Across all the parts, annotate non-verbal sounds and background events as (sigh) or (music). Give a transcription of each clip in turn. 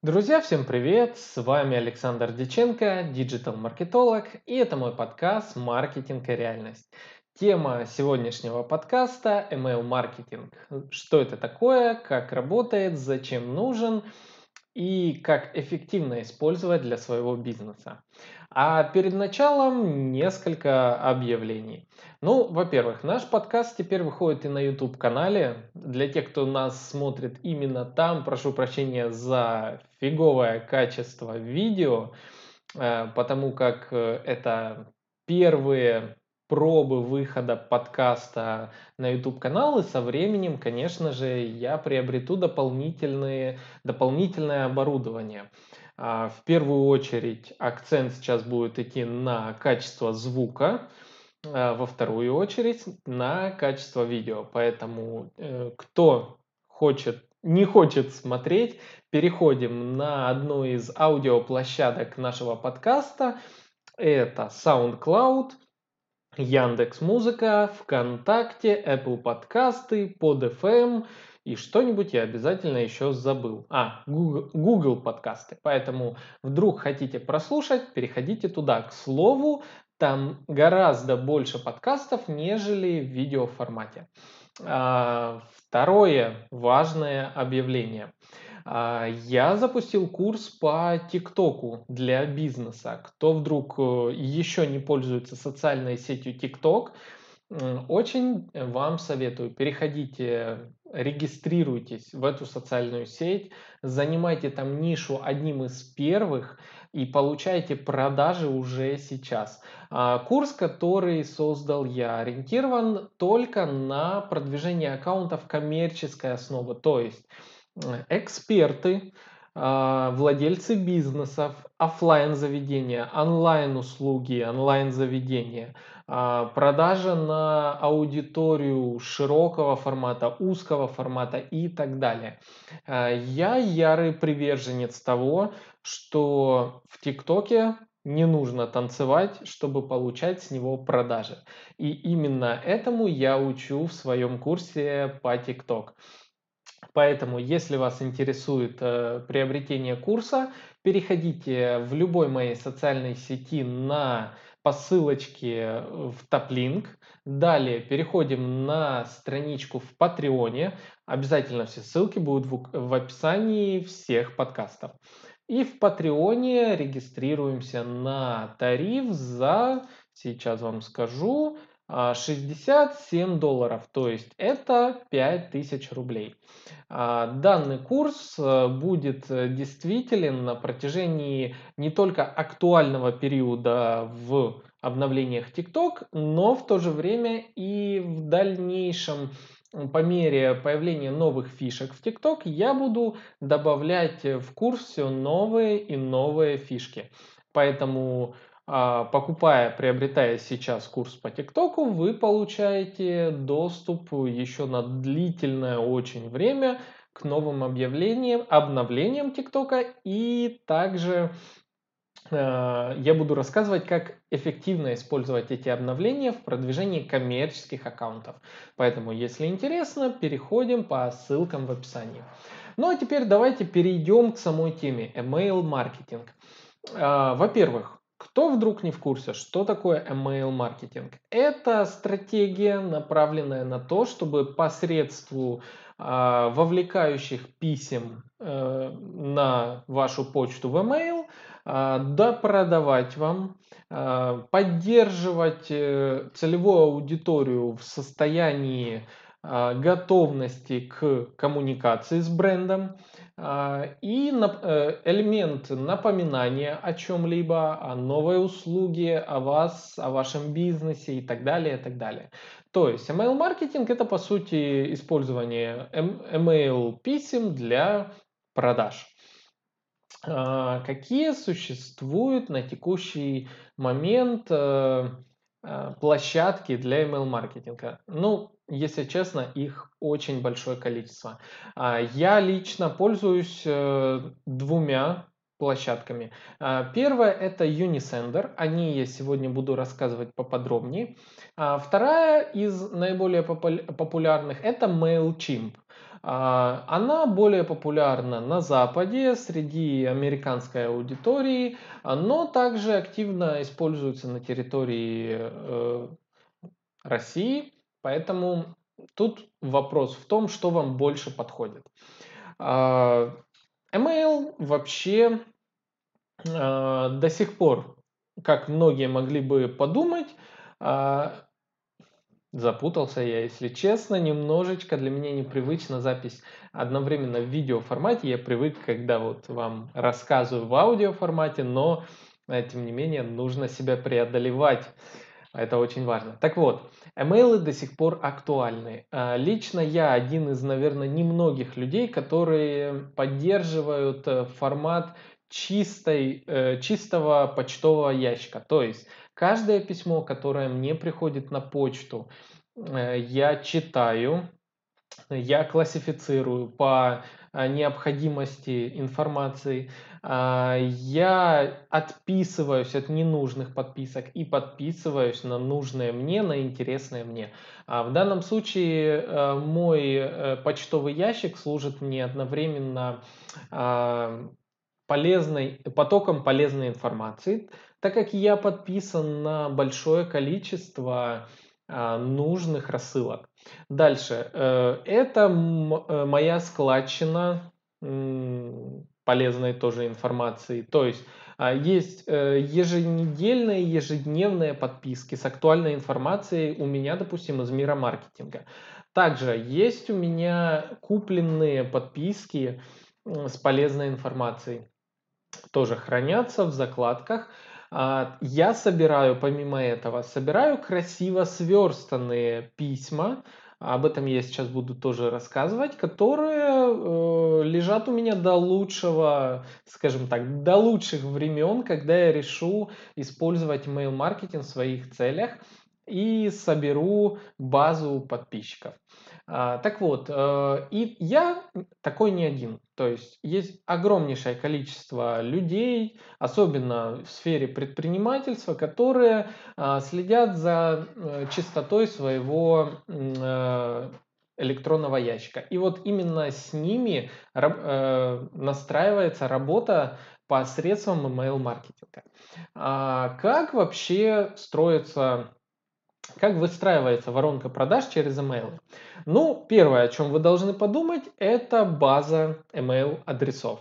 Друзья, всем привет! С вами Александр Диченко, диджитал-маркетолог, и это мой подкаст «Маркетинг и реальность». Тема сегодняшнего подкаста – email-маркетинг. Что это такое, как работает, зачем нужен и как эффективно использовать для своего бизнеса. А перед началом несколько объявлений. Ну, во-первых, наш подкаст теперь выходит и на YouTube-канале. Для тех, кто нас смотрит именно там, прошу прощения за фиговое качество видео, э, потому как э, это первые пробы выхода подкаста на YouTube-канал, и со временем, конечно же, я приобрету дополнительные, дополнительное оборудование. А, в первую очередь акцент сейчас будет идти на качество звука, а, во вторую очередь на качество видео. Поэтому э, кто хочет, не хочет смотреть, переходим на одну из аудиоплощадок нашего подкаста. Это SoundCloud, Яндекс Музыка, ВКонтакте, Apple подкасты, PodFM – и что-нибудь я обязательно еще забыл. А, Google, Google подкасты. Поэтому вдруг хотите прослушать, переходите туда. К слову, там гораздо больше подкастов, нежели в видеоформате. А, второе важное объявление. А, я запустил курс по ТикТоку для бизнеса. Кто вдруг э, еще не пользуется социальной сетью ТикТок, очень вам советую, переходите, регистрируйтесь в эту социальную сеть, занимайте там нишу одним из первых и получайте продажи уже сейчас. А, курс, который создал я, ориентирован только на продвижение аккаунтов коммерческой основы, то есть эксперты, а, владельцы бизнесов, офлайн заведения, онлайн услуги, онлайн заведения, продажа на аудиторию широкого формата, узкого формата и так далее. А, я ярый приверженец того, что в ТикТоке не нужно танцевать, чтобы получать с него продажи. И именно этому я учу в своем курсе по ТикТок. Поэтому, если вас интересует э, приобретение курса, переходите в любой моей социальной сети на по ссылочке в топлинк. Далее переходим на страничку в Патреоне. Обязательно все ссылки будут в, описании всех подкастов. И в Патреоне регистрируемся на тариф за, сейчас вам скажу, 67 а, долларов, то есть это 5000 рублей. А, данный курс э, будет э, действителен на протяжении не только актуального периода в обновлениях TikTok, но в то же время и в дальнейшем по мере появления новых фишек в TikTok я буду добавлять в курс все новые и новые фишки. Поэтому покупая, приобретая сейчас курс по ТикТоку, вы получаете доступ еще на длительное очень время к новым объявлениям, обновлениям ТикТока и также э, я буду рассказывать, как эффективно использовать эти обновления в продвижении коммерческих аккаунтов. Поэтому, если интересно, переходим по ссылкам в описании. Ну а теперь давайте перейдем к самой теме email маркетинг. Э, во-первых, кто вдруг не в курсе, что такое email маркетинг? Это стратегия, направленная на то, чтобы посредству э, вовлекающих писем э, на вашу почту в email э, допродавать вам, э, поддерживать э, целевую аудиторию в состоянии э, готовности к коммуникации с брендом, и э, элемент напоминания о чем-либо, о новой услуге, о вас, о вашем бизнесе и так далее, и так далее. То есть email-маркетинг это по сути использование email писем для продаж. А, какие существуют на текущий момент э, площадки для email-маркетинга? Ну, если честно, их очень большое количество. А, я лично пользуюсь э, двумя площадками. А, первая это Unisender, о ней я сегодня буду рассказывать поподробнее. А, вторая из наиболее популярных это MailChimp. А, она более популярна на Западе среди американской аудитории, но также активно используется на территории э, России, поэтому тут вопрос в том, что вам больше подходит. А, email вообще а, до сих пор, как многие могли бы подумать, Запутался я, если честно, немножечко. Для меня непривычна запись одновременно в видеоформате. Я привык, когда вот вам рассказываю в аудиоформате, но э, тем не менее нужно себя преодолевать. Это очень важно. Так вот, эмейлы до сих пор актуальны. А, лично я один из, наверное, немногих людей, которые поддерживают э, формат чистой, э, чистого почтового ящика. То есть Каждое письмо, которое мне приходит на почту, э, я читаю, я классифицирую по э, необходимости информации, а, я отписываюсь от ненужных подписок и подписываюсь на нужное мне, на интересное мне. А в данном случае э, мой почтовый ящик служит мне одновременно а, полезной, потоком полезной информации, так как я подписан на большое количество а, нужных рассылок. Дальше. Э, это э, моя складчина полезной тоже информации. То есть а, есть э, еженедельные, ежедневные подписки с актуальной информацией у меня, допустим, из мира маркетинга. Также есть у меня купленные подписки с полезной информацией. Тоже хранятся в закладках. А, я собираю, помимо этого, собираю красиво сверстанные письма, об этом я сейчас буду тоже рассказывать, которые э, лежат у меня до лучшего, скажем так, до лучших времен, когда я решу использовать email-маркетинг в своих целях и соберу базу подписчиков. А, так вот, э, и я такой не один. То есть есть огромнейшее количество людей, особенно в сфере предпринимательства, которые а, следят за э, чистотой своего э, электронного ящика. И вот именно с ними настраивается работа посредством email-маркетинга. А как вообще строится как выстраивается воронка продаж через email? Ну, первое, о чем вы должны подумать, это база email адресов.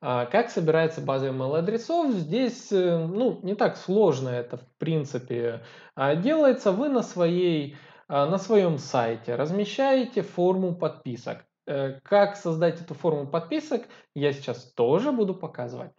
А, как собирается база email адресов? Здесь э, ну, не так сложно это в принципе а, делается. Вы на, своей, а, на своем сайте размещаете форму подписок. Э, как создать эту форму подписок, я сейчас тоже буду показывать.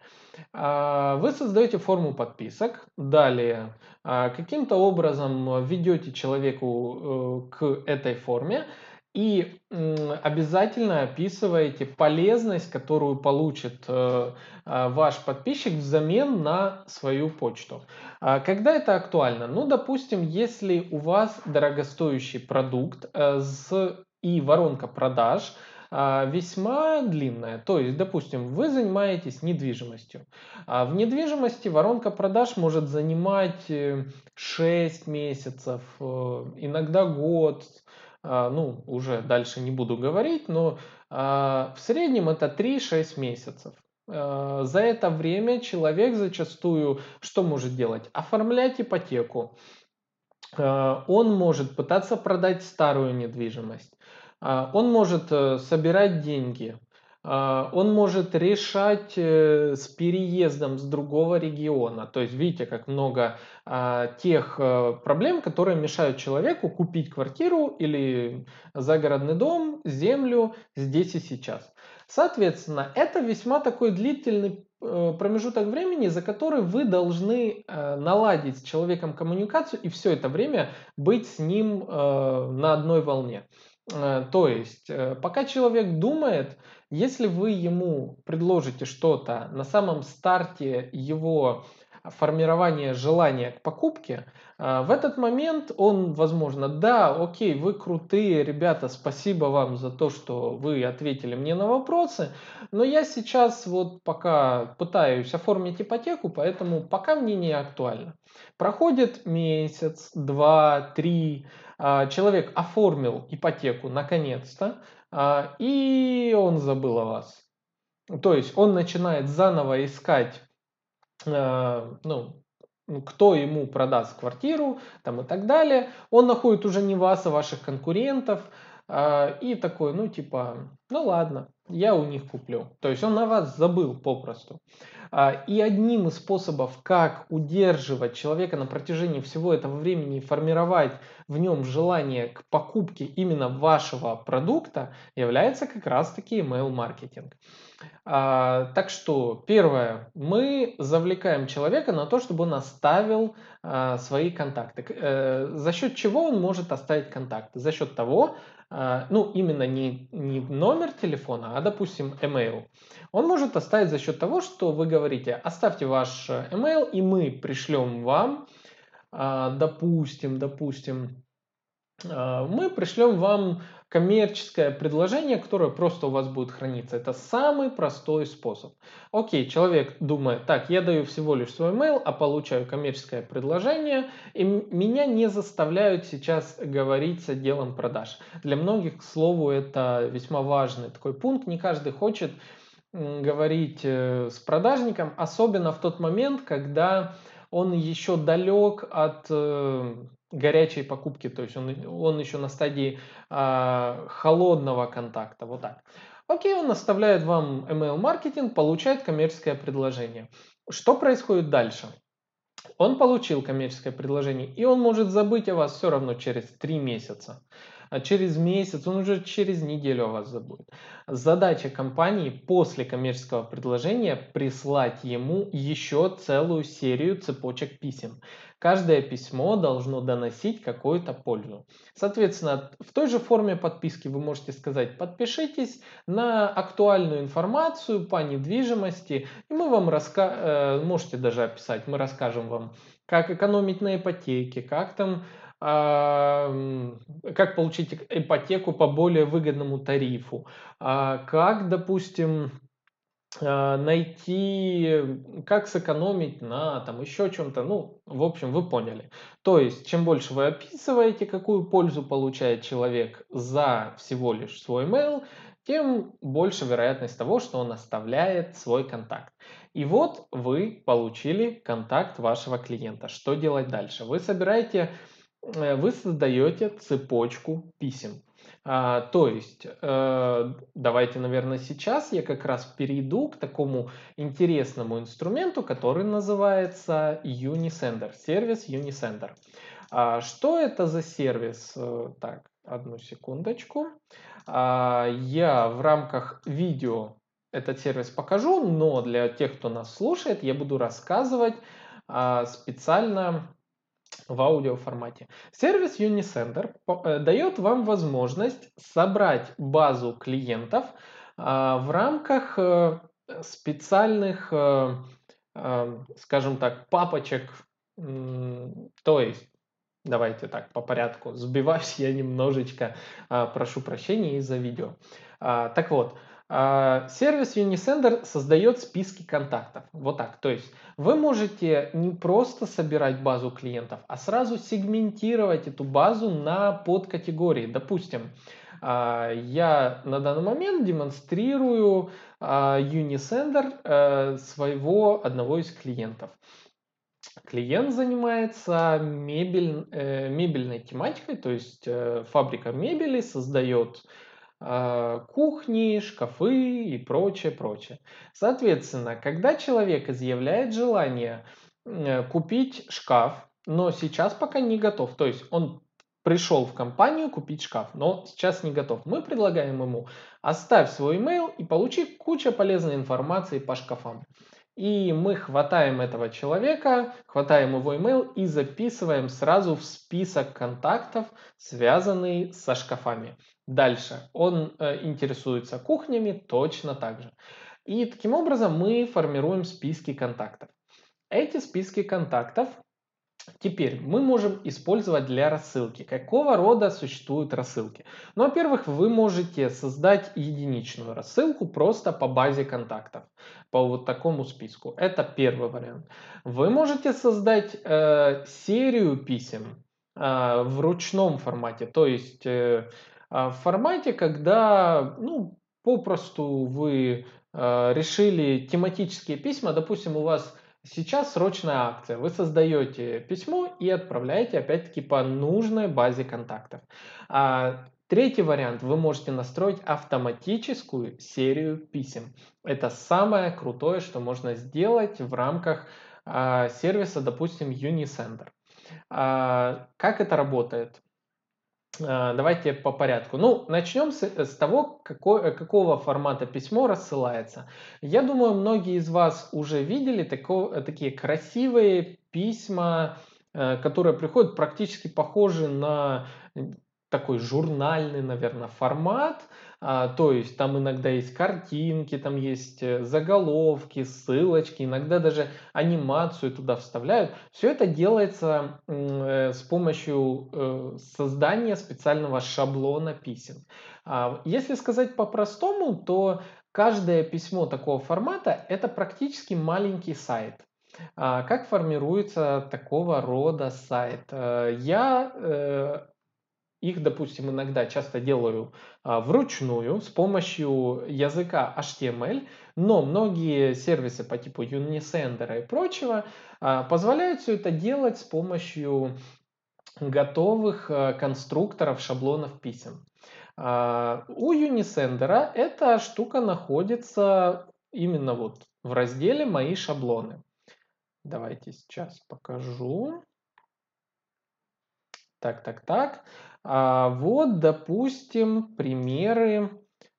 А, вы создаете форму подписок, далее а, каким-то образом ведете человеку э, к этой форме и обязательно описываете полезность, которую получит э, ваш подписчик взамен на свою почту. Когда это актуально? Ну, допустим, если у вас дорогостоящий продукт с и воронка продаж а, весьма длинная. То есть, допустим, вы занимаетесь недвижимостью. А в недвижимости воронка продаж может занимать 6 э, месяцев, э, иногда год, а, ну, уже дальше не буду говорить, но в среднем это 3-6 месяцев. За это время человек зачастую что может делать? Оформлять ипотеку. Он может пытаться продать старую недвижимость. А, он может э, собирать деньги, а, он может решать э, с переездом с другого региона. То есть видите, как много а, тех э, проблем, которые мешают человеку купить квартиру или загородный дом, землю здесь и сейчас. Соответственно, это весьма такой длительный промежуток времени, за который вы должны наладить с человеком коммуникацию и все это время быть с ним на одной волне. Э, то есть, э, пока человек думает, если вы ему предложите что-то на самом старте его формирования желания к покупке, а, в этот момент он, возможно, да, окей, вы крутые, ребята, спасибо вам за то, что вы ответили мне на вопросы, но я сейчас вот пока пытаюсь оформить ипотеку, поэтому пока мне не актуально. Проходит месяц, два, три, человек оформил ипотеку наконец-то, а, и он забыл о вас. То есть он начинает заново искать, э, ну, кто ему продаст квартиру там и так далее. Он находит уже не вас, а ваших конкурентов. И такой, ну типа, ну ладно, я у них куплю. То есть он на вас забыл попросту. Э, и одним из способов, как удерживать человека на протяжении всего этого времени и формировать в нем желание к покупке именно вашего продукта, является как раз-таки email-маркетинг. А, так что, первое, мы завлекаем человека на то, чтобы он оставил а, свои контакты. Э, за счет чего он может оставить контакты? За счет того, а, ну, именно не, не номер телефона, а, допустим, email. Он может оставить за счет того, что вы говорите, оставьте ваш email, и мы пришлем вам, а, допустим, допустим, а, мы пришлем вам коммерческое предложение, которое просто у вас будет храниться. Это самый простой способ. Окей, человек думает, так, я даю всего лишь свой email, а получаю коммерческое предложение, и меня не заставляют сейчас говорить с отделом продаж. Для многих, к слову, это весьма важный такой пункт. Не каждый хочет говорить э, с продажником, особенно в тот момент, когда он еще далек от э, горячей покупки, то есть он, он еще на стадии э, холодного контакта, вот так. Окей, он оставляет вам email маркетинг, получает коммерческое предложение. Что происходит дальше? Он получил коммерческое предложение, и он может забыть о вас все равно через 3 месяца а через месяц, он уже через неделю о вас забудет. Задача компании после коммерческого предложения прислать ему еще целую серию цепочек писем. Каждое письмо должно доносить какую-то пользу. Соответственно, в той же форме подписки вы можете сказать, подпишитесь на актуальную информацию по недвижимости, и мы вам раска... Э, можете даже описать, мы расскажем вам, как экономить на ипотеке, как там как получить ипотеку по более выгодному тарифу, а, как, допустим, найти, как сэкономить на там еще чем-то, ну, в общем, вы поняли. То есть, чем больше вы описываете, какую пользу получает человек за всего лишь свой mail, тем больше вероятность того, что он оставляет свой контакт. И вот вы получили контакт вашего клиента. Что делать дальше? Вы собираете Э, вы создаете цепочку писем. А, то есть, э, давайте, наверное, сейчас я как раз перейду к такому интересному инструменту, который называется Unisender, сервис Unisender. А, что это за сервис? Э, так, одну секундочку. А, я в рамках видео этот сервис покажу, но для тех, кто нас слушает, я буду рассказывать а, специально в аудиоформате. Сервис Unisender э, дает вам возможность собрать базу клиентов а, в рамках э, специальных, э, скажем так, папочек, то есть Давайте так, по порядку. Сбиваюсь я немножечко, а, прошу прощения из-за видео. А, так вот, сервис Unisender создает списки контактов. Вот так. То есть вы можете не просто собирать базу клиентов, а сразу сегментировать эту базу на подкатегории. Допустим, а, я на данный момент демонстрирую а, Unisender э, своего одного из клиентов. Клиент занимается мебель, э, мебельной тематикой, то есть э, фабрика мебели создает а, кухни, шкафы и прочее, прочее. Соответственно, когда человек изъявляет желание купить шкаф, но сейчас пока не готов, то есть он пришел в компанию купить шкаф, но сейчас не готов. Мы предлагаем ему оставь свой email и получи кучу полезной информации по шкафам. И мы хватаем этого человека, хватаем его email и записываем сразу в список контактов, связанный со шкафами. Дальше. Он э, интересуется кухнями точно так же. И таким образом мы формируем списки контактов. Эти списки контактов Теперь мы можем использовать для рассылки. Какого рода существуют рассылки? Ну, во-первых, вы можете создать единичную рассылку просто по базе контактов, по вот такому списку. Это первый вариант. Вы можете создать э, серию писем э, в ручном формате, то есть э, в формате, когда ну, попросту вы э, решили тематические письма, допустим, у вас Сейчас срочная акция. Вы создаете письмо и отправляете опять-таки по нужной базе контактов. А, третий вариант. Вы можете настроить автоматическую серию писем. Это самое крутое, что можно сделать в рамках а, сервиса, допустим, Unisender. А, как это работает? А, давайте по порядку. Ну, начнем с, с того, какой, какого формата письмо рассылается. Я думаю, многие из вас уже видели тако, такие красивые письма, э, которые приходят практически похожи на такой журнальный, наверное, формат. А, то есть там иногда есть картинки, там есть э, заголовки, ссылочки, иногда даже анимацию туда вставляют. Все это делается э, с помощью э, создания специального шаблона писем. А, если сказать по-простому, то каждое письмо такого формата это практически маленький сайт. А, как формируется такого рода сайт? Я их, допустим, иногда часто делаю а, вручную с помощью языка HTML, но многие сервисы по типу Unisender и прочего а, позволяют все это делать с помощью готовых а, конструкторов шаблонов писем. А, у Unisender эта штука находится именно вот в разделе «Мои шаблоны». Давайте сейчас покажу. Так, так, так. А, вот, допустим, примеры,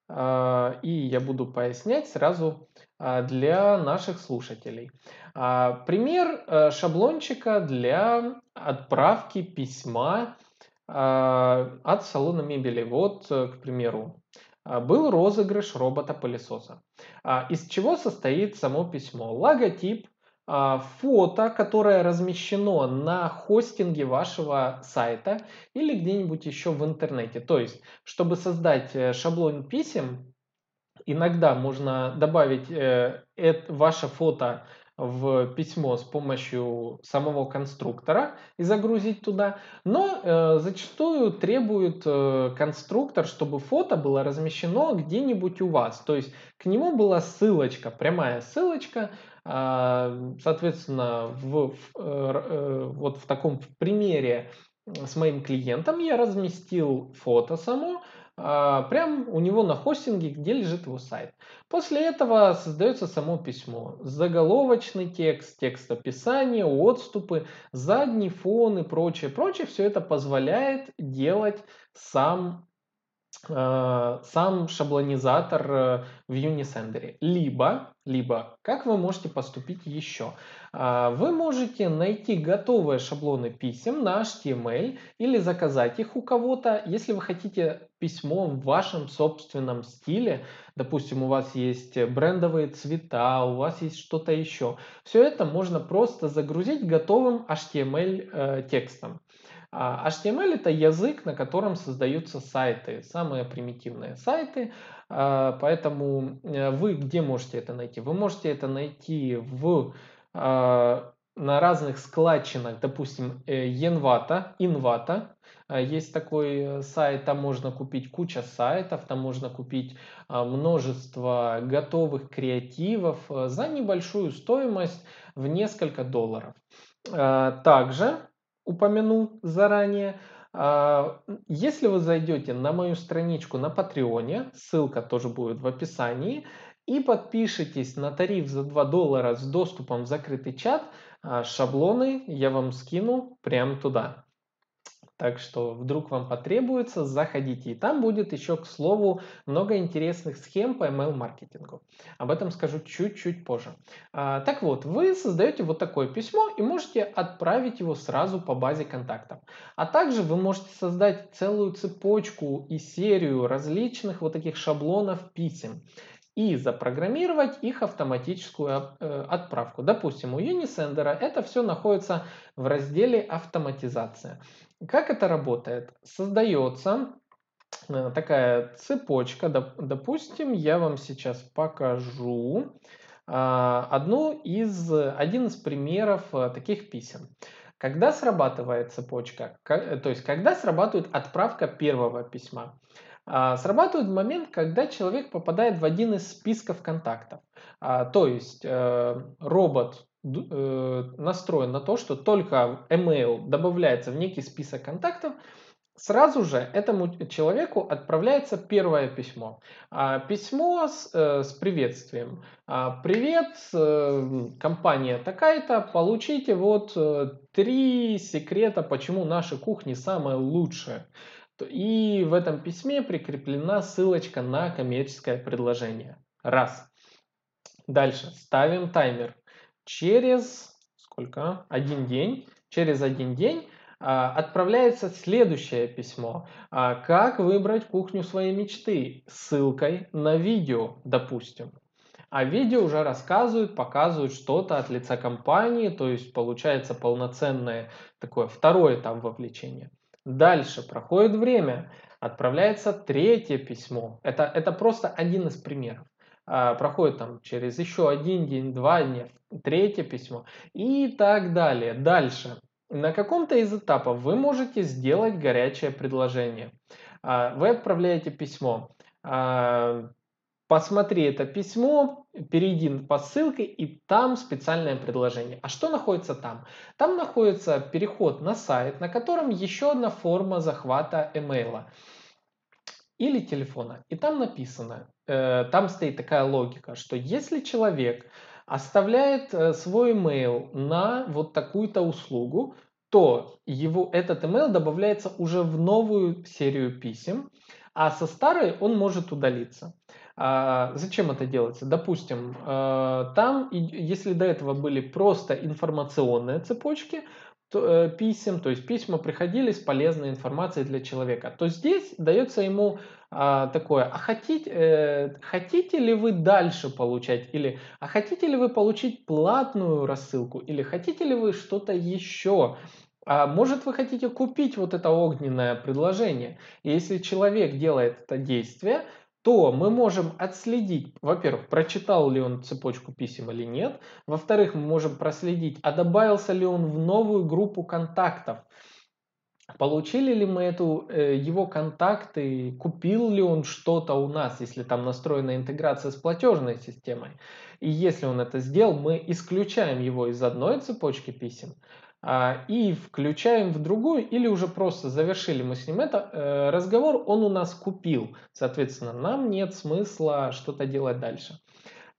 а, и я буду пояснять сразу а, для наших слушателей. Пример э, шаблончика для отправки письма от салона мебели. Вот, э, к примеру, был розыгрыш робота-пылесоса. Из чего состоит само письмо? Логотип, а, фото, которое размещено на хостинге вашего сайта или где-нибудь еще в интернете. То есть, чтобы создать э, шаблон писем, иногда можно добавить э, ваше фото в письмо с помощью самого конструктора и загрузить туда, но э, зачастую требует э, конструктор, чтобы фото было размещено где-нибудь у вас, то есть к нему была ссылочка, прямая ссылочка, соответственно, в, э, э, вот в таком примере с моим клиентом я разместил фото само, а, прям у него на хостинге, где лежит его сайт. После этого создается само письмо. Заголовочный текст, текст описания, отступы, задний фон и прочее. Прочее все это позволяет делать сам Э, сам шаблонизатор э, в Unisender. Либо, либо, как вы можете поступить еще? А, вы можете найти готовые шаблоны писем на HTML или заказать их у кого-то. Если вы хотите письмо в вашем собственном стиле, допустим, у вас есть брендовые цвета, у вас есть что-то еще, все это можно просто загрузить готовым HTML э, текстом. А HTML это язык, на котором создаются сайты, самые примитивные сайты, а, поэтому э, вы где можете это найти? Вы можете это найти в, а, на разных складчинах, допустим, Envato, э, Invato, есть такой э, сайт, там можно купить куча сайтов, там можно купить множество готовых креативов за небольшую стоимость в несколько долларов. Также упомянул заранее. А, если вы зайдете на мою страничку на Патреоне, ссылка тоже будет в описании, и подпишитесь на тариф за 2 доллара с доступом в закрытый чат, а, шаблоны я вам скину прямо туда. Так что вдруг вам потребуется, заходите. И там будет еще, к слову, много интересных схем по email-маркетингу. Об этом скажу чуть-чуть позже. А, так вот, вы создаете вот такое письмо и можете отправить его сразу по базе контактов. А также вы можете создать целую цепочку и серию различных вот таких шаблонов писем. И запрограммировать их автоматическую э, отправку. Допустим, у Unisender это все находится в разделе автоматизация. Как это работает? Создается э, такая цепочка. Допустим, я вам сейчас покажу а, одну из, один из примеров э, таких писем. Когда срабатывает цепочка, то есть когда срабатывает отправка первого письма, а, срабатывает момент, когда человек попадает в один из списков контактов. А, то есть э, робот э, настроен на то, что только email добавляется в некий список контактов, сразу же этому человеку отправляется первое письмо. А, письмо с, э, с приветствием. Привет, компания такая-то, получите вот три секрета, почему наши кухни самые лучшие. И в этом письме прикреплена ссылочка на коммерческое предложение. Раз. Дальше ставим таймер. Через сколько? Один день. Через один день а, отправляется следующее письмо. А, как выбрать кухню своей мечты? Ссылкой на видео, допустим. А видео уже рассказывают, показывают что-то от лица компании, то есть получается полноценное такое второй этап вовлечения. Дальше проходит время, отправляется третье письмо. Это, это просто один из примеров. А, проходит там через еще один день, два дня, третье письмо и так далее. Дальше. На каком-то из этапов вы можете сделать горячее предложение. А, вы отправляете письмо. А, посмотри это письмо, перейди по ссылке, и там специальное предложение. А что находится там? Там находится переход на сайт, на котором еще одна форма захвата имейла или телефона. И там написано, э, там стоит такая логика, что если человек оставляет э, свой email на вот такую-то услугу, то его, этот email добавляется уже в новую серию писем, а со старой он может удалиться. А, зачем это делается? Допустим, э, там, если до этого были просто информационные цепочки, э, писем, то есть письма приходили с полезной информацией для человека, то здесь дается ему а, такое, а хотите, э, хотите ли вы дальше получать, или а хотите ли вы получить платную рассылку, или хотите ли вы что-то еще, а может вы хотите купить вот это огненное предложение. И если человек делает это действие, то мы можем отследить, во-первых, прочитал ли он цепочку писем или нет, во-вторых, мы можем проследить, а добавился ли он в новую группу контактов, получили ли мы эту, э, его контакты, купил ли он что-то у нас, если там настроена интеграция с платежной системой. И если он это сделал, мы исключаем его из одной цепочки писем, и включаем в другую, или уже просто завершили мы с ним это э, разговор, он у нас купил. Соответственно, нам нет смысла что-то делать дальше.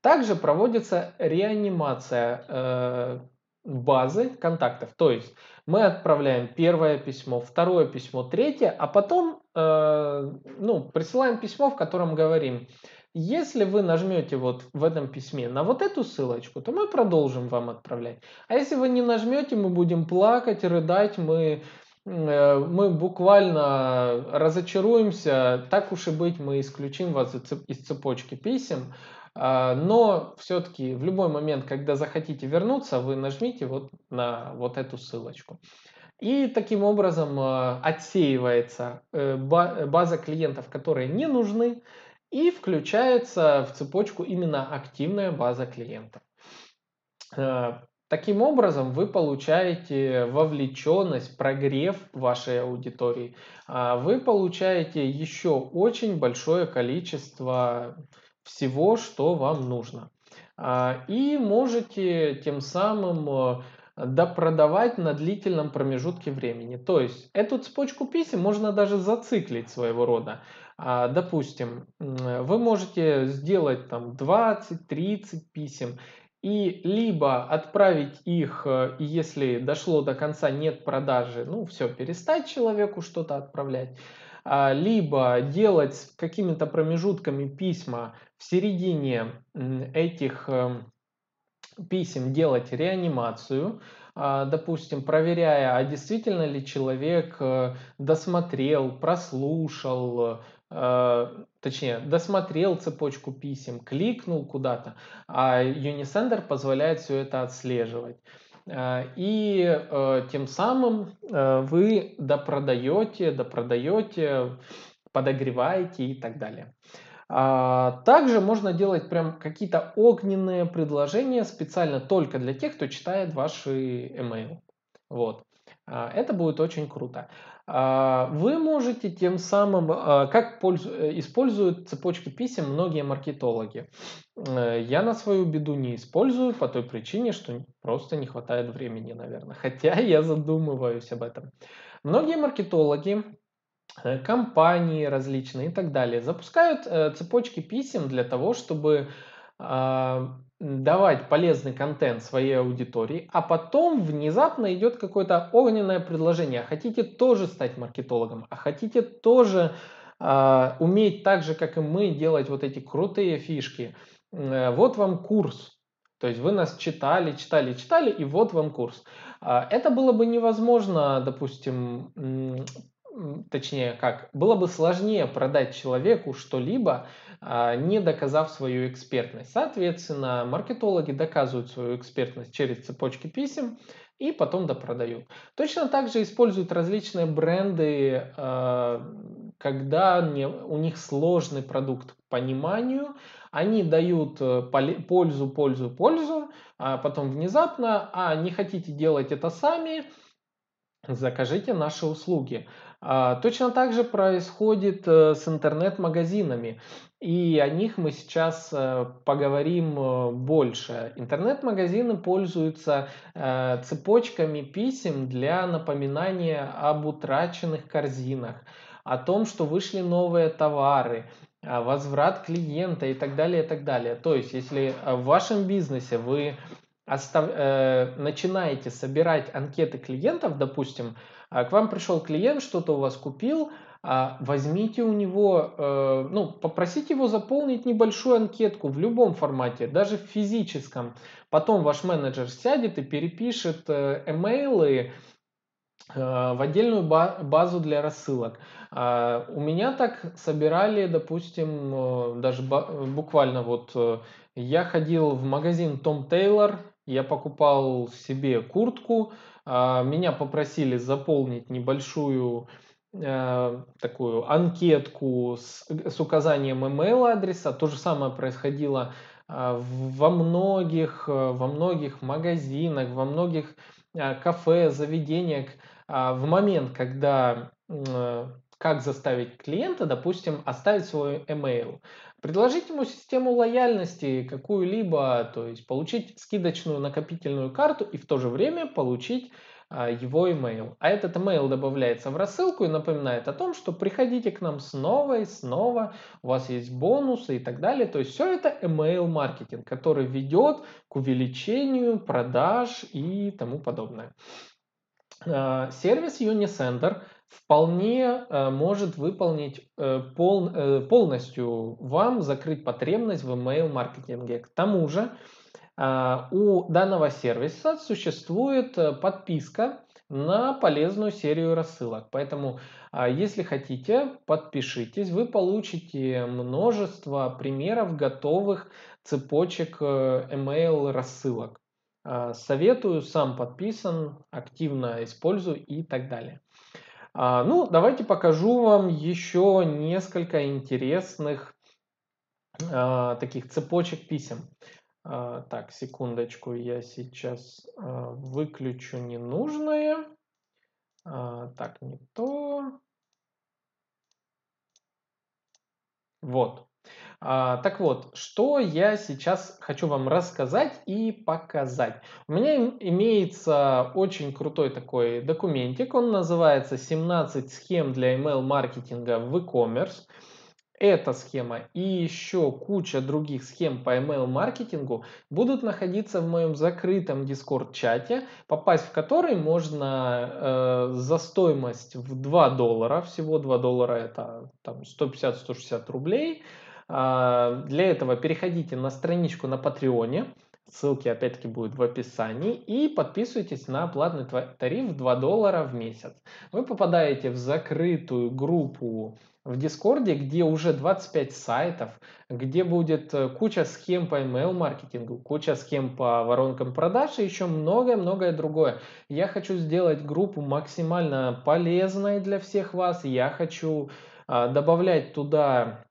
Также проводится реанимация э, базы контактов. То есть мы отправляем первое письмо, второе письмо, третье, а потом э, ну, присылаем письмо, в котором говорим, если вы нажмете вот в этом письме на вот эту ссылочку, то мы продолжим вам отправлять. А если вы не нажмете, мы будем плакать, рыдать, мы, э, мы буквально разочаруемся. Так уж и быть, мы исключим вас из цепочки писем. А, но все-таки в любой момент, когда захотите вернуться, вы нажмите вот на вот эту ссылочку. И таким образом э, отсеивается э, база клиентов, которые не нужны, и включается в цепочку именно активная база клиентов. Э, таким образом, вы получаете вовлеченность, прогрев вашей аудитории. А вы получаете еще очень большое количество всего, что вам нужно. А, и можете тем самым э, допродавать на длительном промежутке времени. То есть эту цепочку писем можно даже зациклить своего рода. А, допустим, вы можете сделать там 20-30 писем и либо отправить их, э, если дошло до конца нет продажи, ну все, перестать человеку что-то отправлять, а, либо делать с какими-то промежутками письма в середине этих эм, писем делать реанимацию, а, допустим, проверяя, а действительно ли человек э, досмотрел, прослушал, э, точнее, досмотрел цепочку писем, кликнул куда-то, а Unisender позволяет все это отслеживать. Э, и э, тем самым вы допродаете, допродаете, подогреваете и так далее. А, также можно делать прям какие-то огненные предложения специально только для тех, кто читает ваши email. Вот. А, это будет очень круто. А, вы можете тем самым, как используют цепочки писем многие маркетологи. Э, я на свою беду не использую по той причине, что просто не хватает времени, наверное. (laughs) Хотя я задумываюсь об этом. Многие маркетологи Э, компании различные и так далее запускают э, цепочки писем для того, чтобы а, давать полезный контент своей аудитории, а потом внезапно идет какое-то огненное предложение. А хотите тоже стать маркетологом, а хотите тоже а, уметь так же, как и мы, делать вот эти крутые фишки. Э, вот вам курс. То есть вы нас читали, читали, читали, и вот вам курс. А, это было бы невозможно, допустим, точнее как, было бы сложнее продать человеку что-либо, а, не доказав свою экспертность. Соответственно, маркетологи доказывают свою экспертность через цепочки писем и потом допродают. Точно так же используют различные бренды, а, когда у них сложный продукт к пониманию, они дают э, пользу, пользу, пользу, а потом внезапно, а не хотите делать это сами, закажите наши услуги. А, точно так же происходит э, с интернет-магазинами, и о них мы сейчас э, поговорим э, больше. Интернет-магазины пользуются цепочками писем для напоминания об утраченных корзинах, о том, что вышли новые товары, возврат клиента и так далее, и так далее. То есть, если в вашем бизнесе вы остав... начинаете собирать анкеты клиентов, допустим, а к вам пришел клиент, что-то у вас купил, а возьмите у него, э, ну, попросите его заполнить небольшую анкетку в любом формате, даже в физическом. Потом ваш менеджер сядет и перепишет э, эмейлы э, в отдельную базу для рассылок. А у меня так собирали, допустим, даже буквально вот я ходил в магазин Том Тейлор, я покупал себе куртку, а, меня попросили заполнить небольшую э, такую анкетку с, с указанием email адреса. То же самое происходило а, во многих, э, во многих магазинах, во многих э, кафе, заведениях. А, в момент, когда как заставить клиента, допустим, оставить свой email. Предложить ему систему лояльности какую-либо, то есть получить скидочную накопительную карту и в то же время получить а, его email. А этот email добавляется в рассылку и напоминает о том, что приходите к нам снова и снова, у вас есть бонусы и так далее. То есть все это email маркетинг, который ведет к увеличению продаж и тому подобное. А, сервис Unisender вполне э, может выполнить э, пол, э, полностью вам закрыть потребность в email маркетинге. К тому же у данного сервиса существует подписка на полезную серию рассылок. Поэтому, если хотите, подпишитесь, вы получите множество примеров готовых цепочек email рассылок. Советую, сам подписан, активно использую и так далее. А, ну, давайте покажу вам еще несколько интересных а, таких цепочек писем. А, так, секундочку, я сейчас выключу ненужное. Так, не то. Вот. А, так вот, что я сейчас хочу вам рассказать и показать. У меня имеется очень крутой такой документик, он называется «17 схем для email-маркетинга в e-commerce». Эта схема и еще куча других схем по email-маркетингу будут находиться в моем закрытом Discord-чате, попасть в который можно э, за стоимость в 2 доллара, всего 2 доллара это там 150-160 рублей, для этого переходите на страничку на Патреоне. Ссылки опять-таки будут в описании. И подписывайтесь на платный тариф 2 доллара в месяц. Вы попадаете в закрытую группу в Дискорде, где уже 25 сайтов, где будет э, куча схем по email-маркетингу, куча схем по воронкам продаж и еще многое-многое другое. Я хочу сделать группу максимально полезной для всех вас. Я хочу а, добавлять туда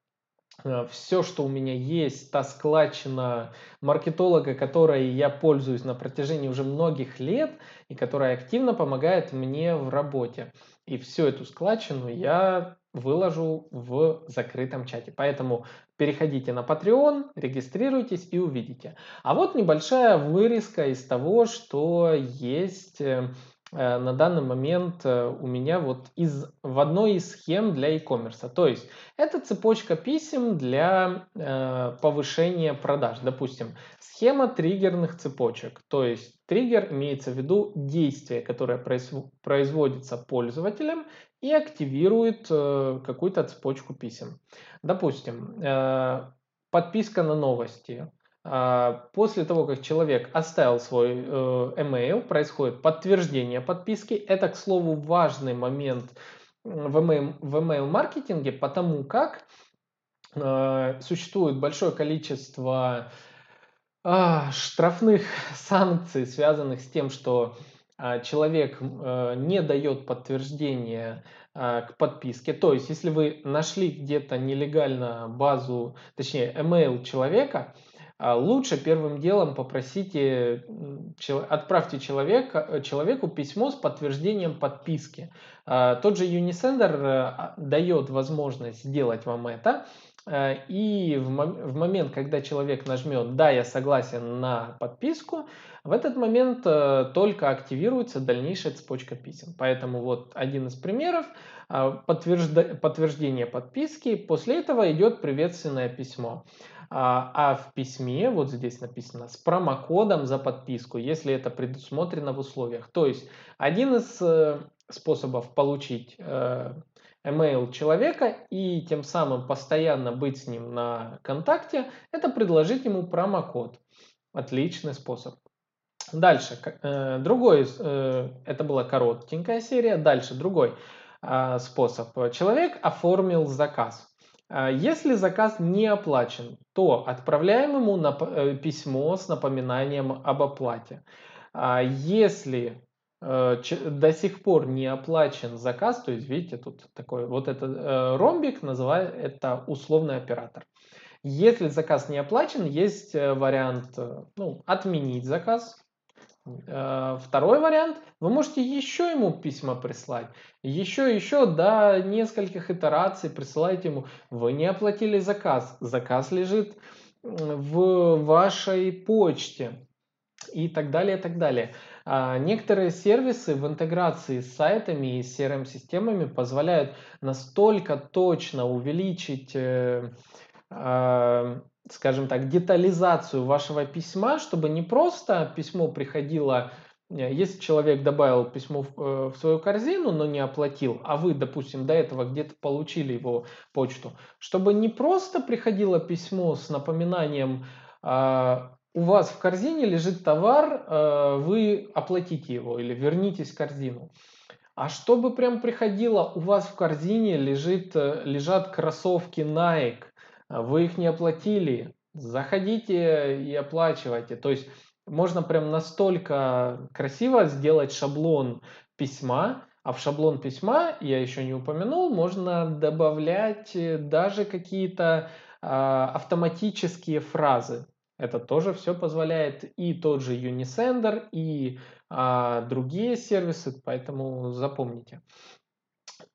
все, что у меня есть, та складчина маркетолога, которой я пользуюсь на протяжении уже многих лет и которая активно помогает мне в работе. И всю эту складчину я выложу в закрытом чате. Поэтому переходите на Patreon, регистрируйтесь и увидите. А вот небольшая вырезка из того, что есть э, Э, на данный момент э, у меня вот из, в одной из схем для e-commerce. То есть это цепочка писем для э, повышения продаж. Допустим, схема триггерных цепочек. То есть триггер имеется в виду действие, которое производится пользователем и активирует э, какую-то цепочку писем. Допустим, э, подписка на новости после того, как человек оставил свой э, email, происходит подтверждение подписки. Это, к слову, важный момент в email, в email маркетинге, потому как э, существует большое количество э, штрафных (laughs) санкций, связанных с тем, что э, человек э, не дает подтверждения к подписке. То есть, если вы нашли где-то нелегально базу, точнее, email человека, а лучше первым делом попросите, отправьте человека, э, человеку письмо с подтверждением подписки. А, тот же Unisender э, а, дает возможность сделать вам это. Э, и в момент, когда человек нажмет «Да, я согласен на подписку», в этот момент только активируется дальнейшая цепочка писем. Поэтому вот один из примеров подтверждение подписки. После этого идет приветственное письмо. А, а в письме, вот здесь написано, с промокодом за подписку, если это предусмотрено в условиях. То есть один из э, способов получить э, email человека и тем самым постоянно быть с ним на контакте, это предложить ему промокод. Отличный способ. Дальше, э, другой, это была коротенькая серия, дальше другой а, способ. Человек оформил заказ. А, если заказ не оплачен, то отправляем ему э, письмо с напоминанием об оплате. А если э, до сих пор не оплачен заказ, то есть видите, тут такой вот этот э, ромбик, называю это условный оператор. Если заказ не оплачен, есть вариант ну, отменить заказ, второй вариант, вы можете еще ему письма прислать. Еще, еще до нескольких итераций присылайте ему. Вы не оплатили заказ. Заказ лежит в вашей почте. И так далее, и так далее. А некоторые сервисы в интеграции с сайтами и CRM-системами позволяют настолько точно увеличить э, э, скажем так, детализацию вашего письма, чтобы не просто письмо приходило, э, если человек добавил письмо в, э, в свою корзину, но не оплатил, а вы, допустим, до этого где-то получили его почту, чтобы не просто приходило письмо с напоминанием а, у вас в корзине лежит товар, э, вы оплатите его или вернитесь в корзину. А чтобы прям приходило, у вас в корзине лежит, лежат кроссовки Nike, вы их не оплатили, заходите и оплачивайте. То есть можно прям настолько красиво сделать шаблон письма, а в шаблон письма, я еще не упомянул, можно добавлять э, даже какие-то а, автоматические фразы. Это тоже все позволяет и тот же Unisender, и а, другие сервисы, поэтому запомните.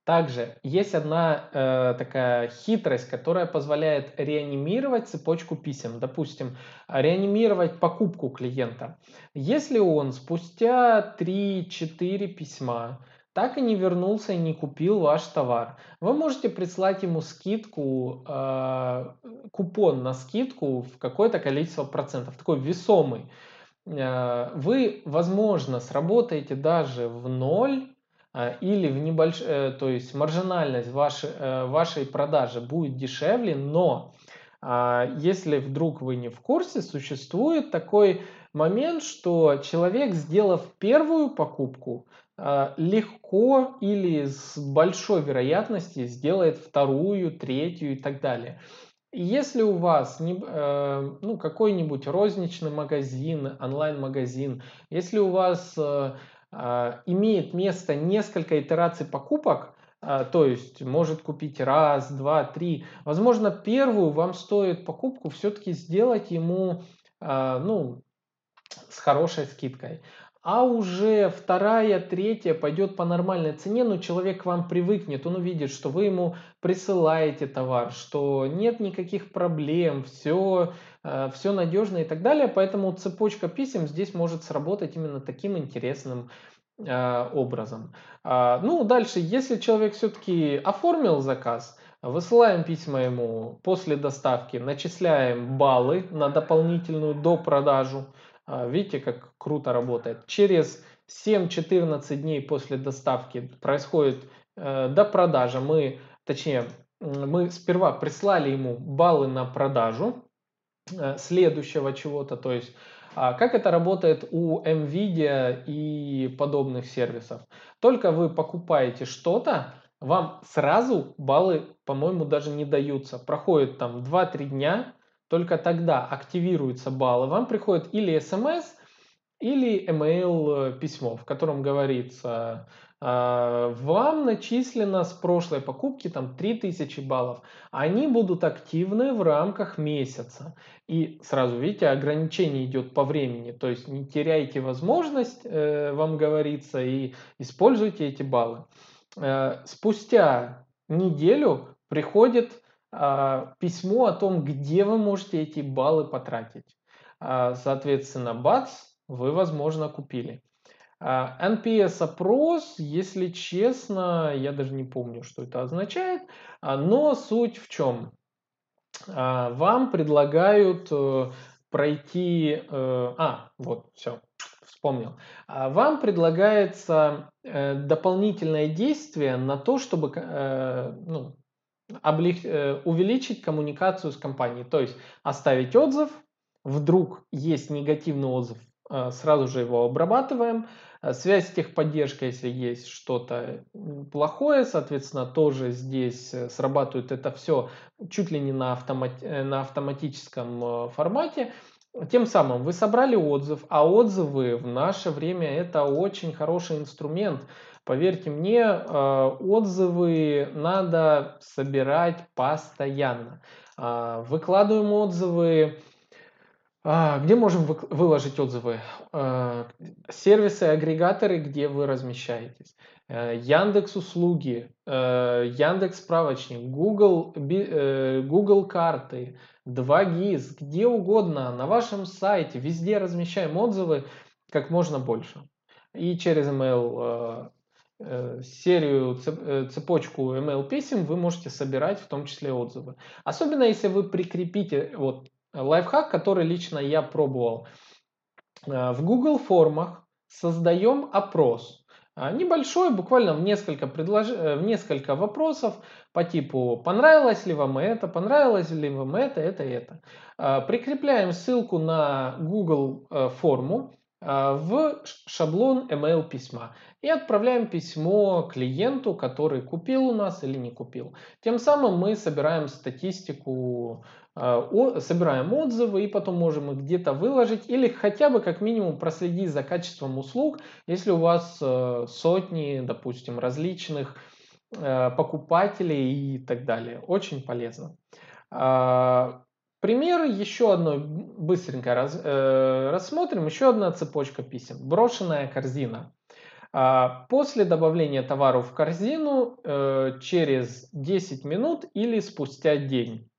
Также есть одна э, такая хитрость, которая позволяет реанимировать цепочку писем. Допустим, реанимировать покупку клиента. Если он спустя 3-4 письма так и не вернулся и не купил ваш товар, вы можете прислать ему скидку, э, купон на скидку в какое-то количество процентов, такой весомый. Э, вы, возможно, сработаете даже в ноль или в небольш... Э, то есть маржинальность вашей, э, вашей продажи будет дешевле, но А если вдруг вы не в курсе, существует такой момент, что человек, сделав первую покупку, а, легко или с большой вероятностью сделает вторую, третью и так далее. Если у вас не, э, ну, какой-нибудь розничный магазин, онлайн-магазин, если у вас э, имеет место несколько итераций покупок, а, то есть может купить раз, два, три, возможно, первую вам стоит покупку все-таки сделать ему ну, с хорошей скидкой а уже вторая, третья пойдет по нормальной цене, но человек к вам привыкнет, он увидит, что вы ему присылаете товар, что нет никаких проблем, все, э, все надежно и так далее, поэтому цепочка писем здесь может сработать именно таким интересным э, образом. А, ну, дальше, если человек все-таки оформил заказ, Высылаем письма ему после доставки, начисляем баллы на дополнительную допродажу. А, видите, как круто работает. Через 7-14 дней после доставки происходит э, допродажа. Мы, точнее, мы сперва прислали ему баллы на продажу э, следующего чего-то. То есть, а как это работает у NVIDIA и подобных сервисов? Только вы покупаете что-то, вам сразу баллы, по-моему, даже не даются. Проходит там 2-3 дня, только тогда активируются баллы. Вам приходит или смс, или email э, письмо, в котором говорится, «А, вам начислено с прошлой покупки там 3000 баллов. Они будут активны в рамках месяца. И сразу видите, ограничение идет по времени. То есть не теряйте возможность, э, вам говорится, и используйте эти баллы. Э, спустя неделю приходит письмо о том, где вы можете эти баллы потратить. А, соответственно, бац, вы, возможно, купили. А, NPS-опрос, если честно, я даже не помню, что это означает, но суть в чем? Вам предлагают э, пройти... Э, а, вот, все, вспомнил. Вам предлагается э, дополнительное действие на то, чтобы ну, облег... Э, увеличить коммуникацию с компанией. То есть оставить отзыв, вдруг есть негативный отзыв, э, сразу же его обрабатываем. Э, связь с техподдержкой, если есть что-то плохое, соответственно, тоже здесь срабатывает это все чуть ли не на, автомат... на автоматическом формате. Тем самым вы собрали отзыв, а отзывы в наше время это очень хороший инструмент Поверьте мне, э, отзывы надо собирать постоянно. А, выкладываем отзывы. А, где можем выложить отзывы? Э, сервисы, агрегаторы, где вы размещаетесь. Э, Яндекс услуги, Яндекс справочник, Google, Google карты, 2GIS, где угодно, на вашем сайте, везде размещаем отзывы как можно больше. И через email Э, серию, э, цепочку email писем вы можете собирать, в том числе отзывы. Особенно если вы прикрепите вот лайфхак, который лично я пробовал. Э, в Google формах создаем опрос. Небольшой, буквально в несколько, предлож... в несколько вопросов по типу понравилось ли вам это, понравилось ли вам это, это, это. Прикрепляем ссылку на Google форму в шаблон email письма и отправляем письмо клиенту, который купил у нас или не купил. Тем самым мы собираем статистику, э, собираем отзывы и потом можем их где-то выложить или хотя бы как минимум проследить за качеством услуг, если у вас э, сотни, допустим, различных э, покупателей и так далее. Очень полезно. Пример еще одной быстренько раз, э, рассмотрим. Еще одна цепочка писем. Брошенная корзина. А, после добавления товара в корзину э, через 10 минут или спустя день.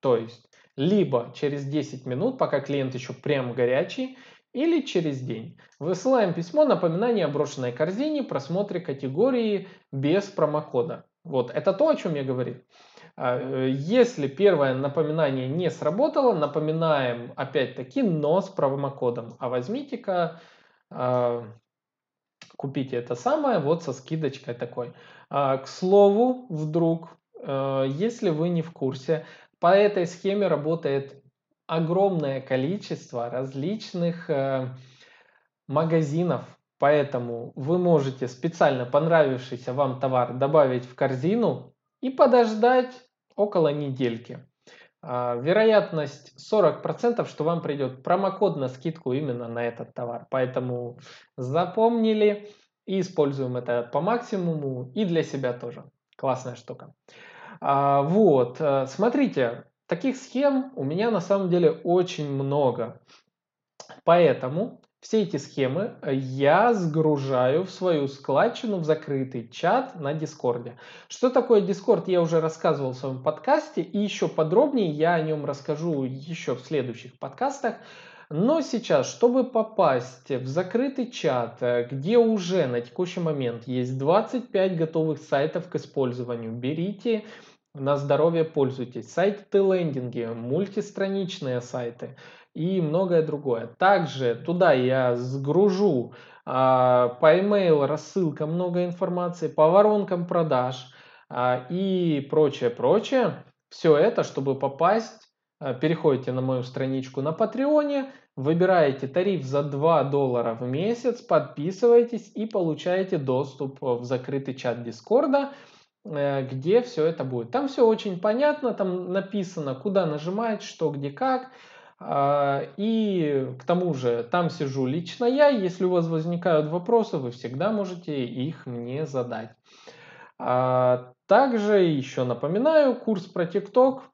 То есть либо через 10 минут, пока клиент еще прям горячий, или через день. Высылаем письмо напоминание о брошенной корзине, просмотре категории без промокода. Вот, это то, о чем я говорил. А, э, если первое напоминание не сработало, напоминаем опять-таки, но с промокодом. А возьмите-ка а, купите это самое вот со скидочкой такой. А, к слову, вдруг, э, если вы не в курсе, по этой схеме работает огромное количество различных э, магазинов, поэтому вы можете специально понравившийся вам товар добавить в корзину и подождать около недельки. А, вероятность 40%, что вам придет промокод на скидку именно на этот товар. Поэтому запомнили и используем это по максимуму и для себя тоже. Классная штука. А, вот, э, смотрите, таких схем у меня на самом деле очень много. Поэтому все эти схемы я сгружаю в свою складчину в закрытый чат на Дискорде. Что такое Дискорд, я уже рассказывал в своем подкасте, и еще подробнее я о нем расскажу еще в следующих подкастах. Но сейчас, чтобы попасть в закрытый чат, э, где уже на текущий момент есть 25 готовых сайтов к использованию, берите на здоровье, пользуйтесь. Сайты-лендинги, мультистраничные сайты – и многое другое. Также туда я сгружу а, по email рассылка много информации, по воронкам продаж а, и прочее, прочее. Все это, чтобы попасть, а, переходите на мою страничку на Патреоне, выбираете тариф за 2 доллара в месяц, подписываетесь и получаете доступ в закрытый чат Дискорда, э, где все это будет. Там все очень понятно, там написано, куда нажимать, что, где, как. А, и к тому же там сижу лично я. Если у вас возникают вопросы, вы всегда можете их мне задать. А, также еще напоминаю, курс про ТикТок.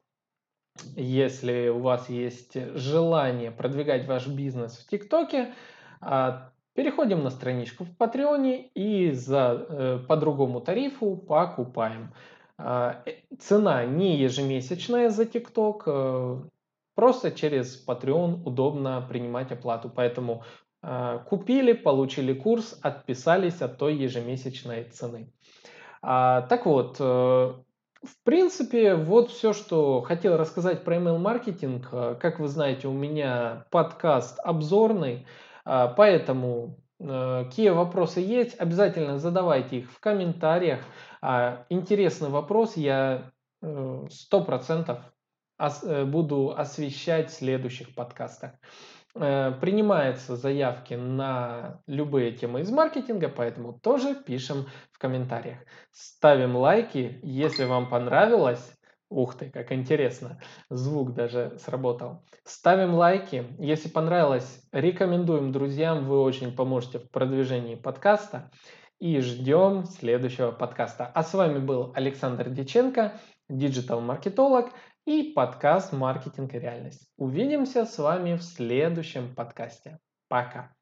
Если у вас есть желание продвигать ваш бизнес в ТикТоке, а, переходим на страничку в Патреоне и за, э, по другому тарифу покупаем. Э, цена не ежемесячная за ТикТок, э, Просто через Patreon удобно принимать оплату. Поэтому э, купили, получили курс, отписались от той ежемесячной цены. А, так вот, э, в принципе, вот все, что хотел рассказать про email-маркетинг. Э, как вы знаете, у меня подкаст обзорный, э, поэтому э, какие вопросы есть, обязательно задавайте их в комментариях. А, интересный вопрос, я сто процентов Э, буду освещать в следующих подкастах. Э, принимаются заявки на любые темы из маркетинга, поэтому тоже пишем в комментариях. Ставим лайки, если вам понравилось. Ух ты, как интересно. Звук даже сработал. Ставим лайки. Если понравилось, рекомендуем друзьям. Вы очень поможете в продвижении подкаста. И ждем следующего подкаста. А с вами был Александр Диченко, диджитал-маркетолог и подкаст «Маркетинг и реальность». Увидимся с вами в следующем подкасте. Пока!